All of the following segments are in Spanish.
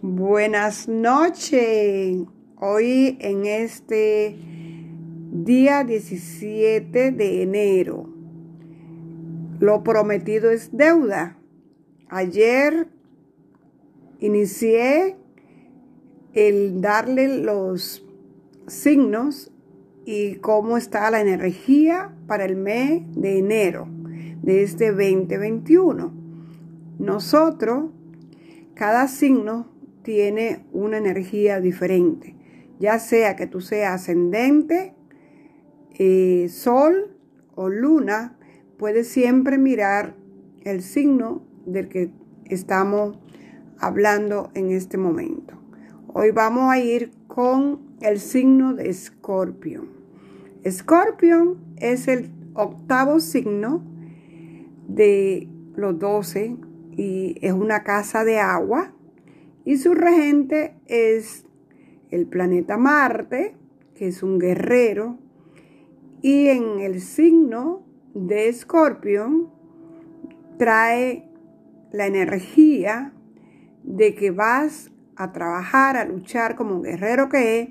Buenas noches. Hoy en este día 17 de enero. Lo prometido es deuda. Ayer inicié el darle los signos y cómo está la energía para el mes de enero de este 2021. Nosotros, cada signo tiene una energía diferente, ya sea que tú seas ascendente, eh, sol o luna, puedes siempre mirar el signo del que estamos hablando en este momento. Hoy vamos a ir con el signo de Escorpio. Escorpio es el octavo signo de los doce y es una casa de agua y su regente es el planeta Marte, que es un guerrero, y en el signo de Escorpio trae la energía de que vas a trabajar, a luchar como un guerrero que es,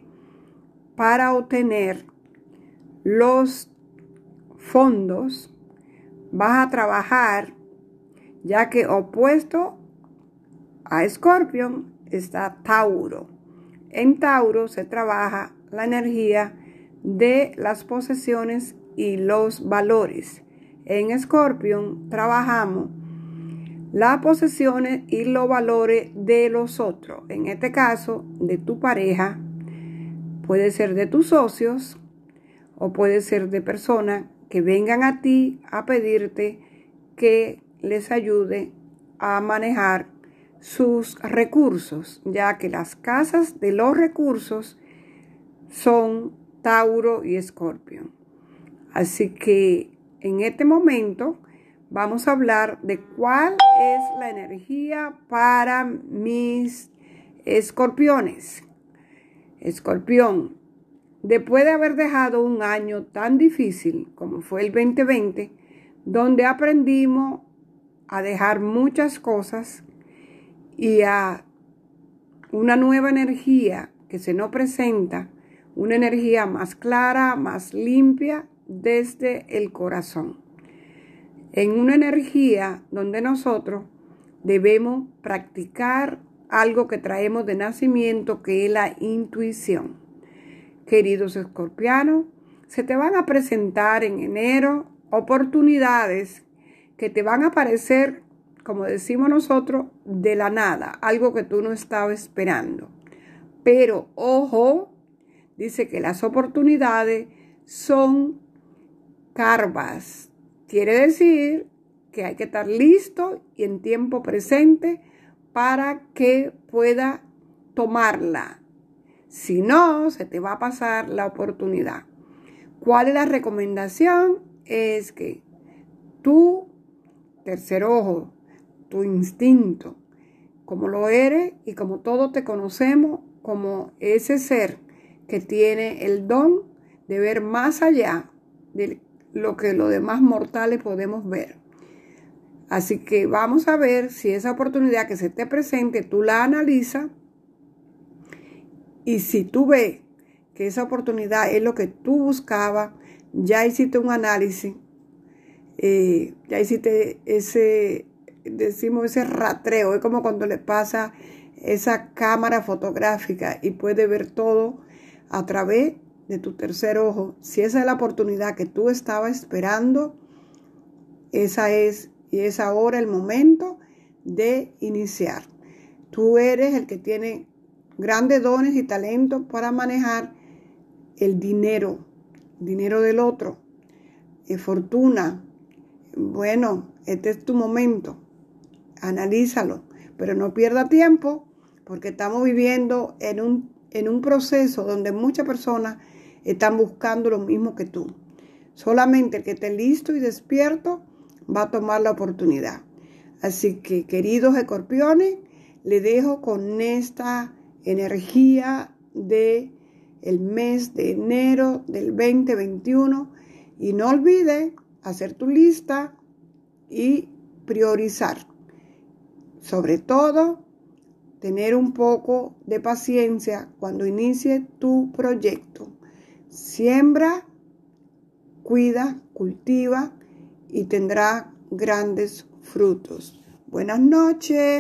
para obtener los fondos, vas a trabajar ya que opuesto a Escorpio está Tauro. En Tauro se trabaja la energía de las posesiones y los valores. En Escorpio trabajamos las posesiones y los valores de los otros. En este caso, de tu pareja, puede ser de tus socios o puede ser de personas que vengan a ti a pedirte que les ayude a manejar sus recursos, ya que las casas de los recursos son Tauro y Escorpio. Así que en este momento vamos a hablar de cuál es la energía para mis escorpiones. Escorpión, después de haber dejado un año tan difícil como fue el 2020, donde aprendimos a dejar muchas cosas y a una nueva energía que se nos presenta, una energía más clara, más limpia desde el corazón. En una energía donde nosotros debemos practicar algo que traemos de nacimiento, que es la intuición. Queridos escorpianos, se te van a presentar en enero oportunidades que te van a aparecer como decimos nosotros, de la nada, algo que tú no estabas esperando. Pero ojo, dice que las oportunidades son carvas. Quiere decir que hay que estar listo y en tiempo presente para que pueda tomarla. Si no, se te va a pasar la oportunidad. ¿Cuál es la recomendación? Es que tú, tercer ojo, tu instinto, como lo eres y como todos te conocemos como ese ser que tiene el don de ver más allá de lo que los demás mortales podemos ver. Así que vamos a ver si esa oportunidad que se te presente, tú la analizas y si tú ves que esa oportunidad es lo que tú buscabas, ya hiciste un análisis, eh, ya hiciste ese, decimos ese ratreo, es como cuando le pasa esa cámara fotográfica y puede ver todo a través de tu tercer ojo. Si esa es la oportunidad que tú estabas esperando, esa es y es ahora el momento de iniciar. Tú eres el que tiene grandes dones y talentos para manejar el dinero, dinero del otro, y fortuna. Bueno, este es tu momento analízalo, pero no pierda tiempo porque estamos viviendo en un, en un proceso donde muchas personas están buscando lo mismo que tú. Solamente el que esté listo y despierto va a tomar la oportunidad. Así que, queridos escorpiones, le dejo con esta energía de el mes de enero del 2021 y no olvide hacer tu lista y priorizar sobre todo tener un poco de paciencia cuando inicie tu proyecto. Siembra, cuida, cultiva y tendrá grandes frutos. Buenas noches.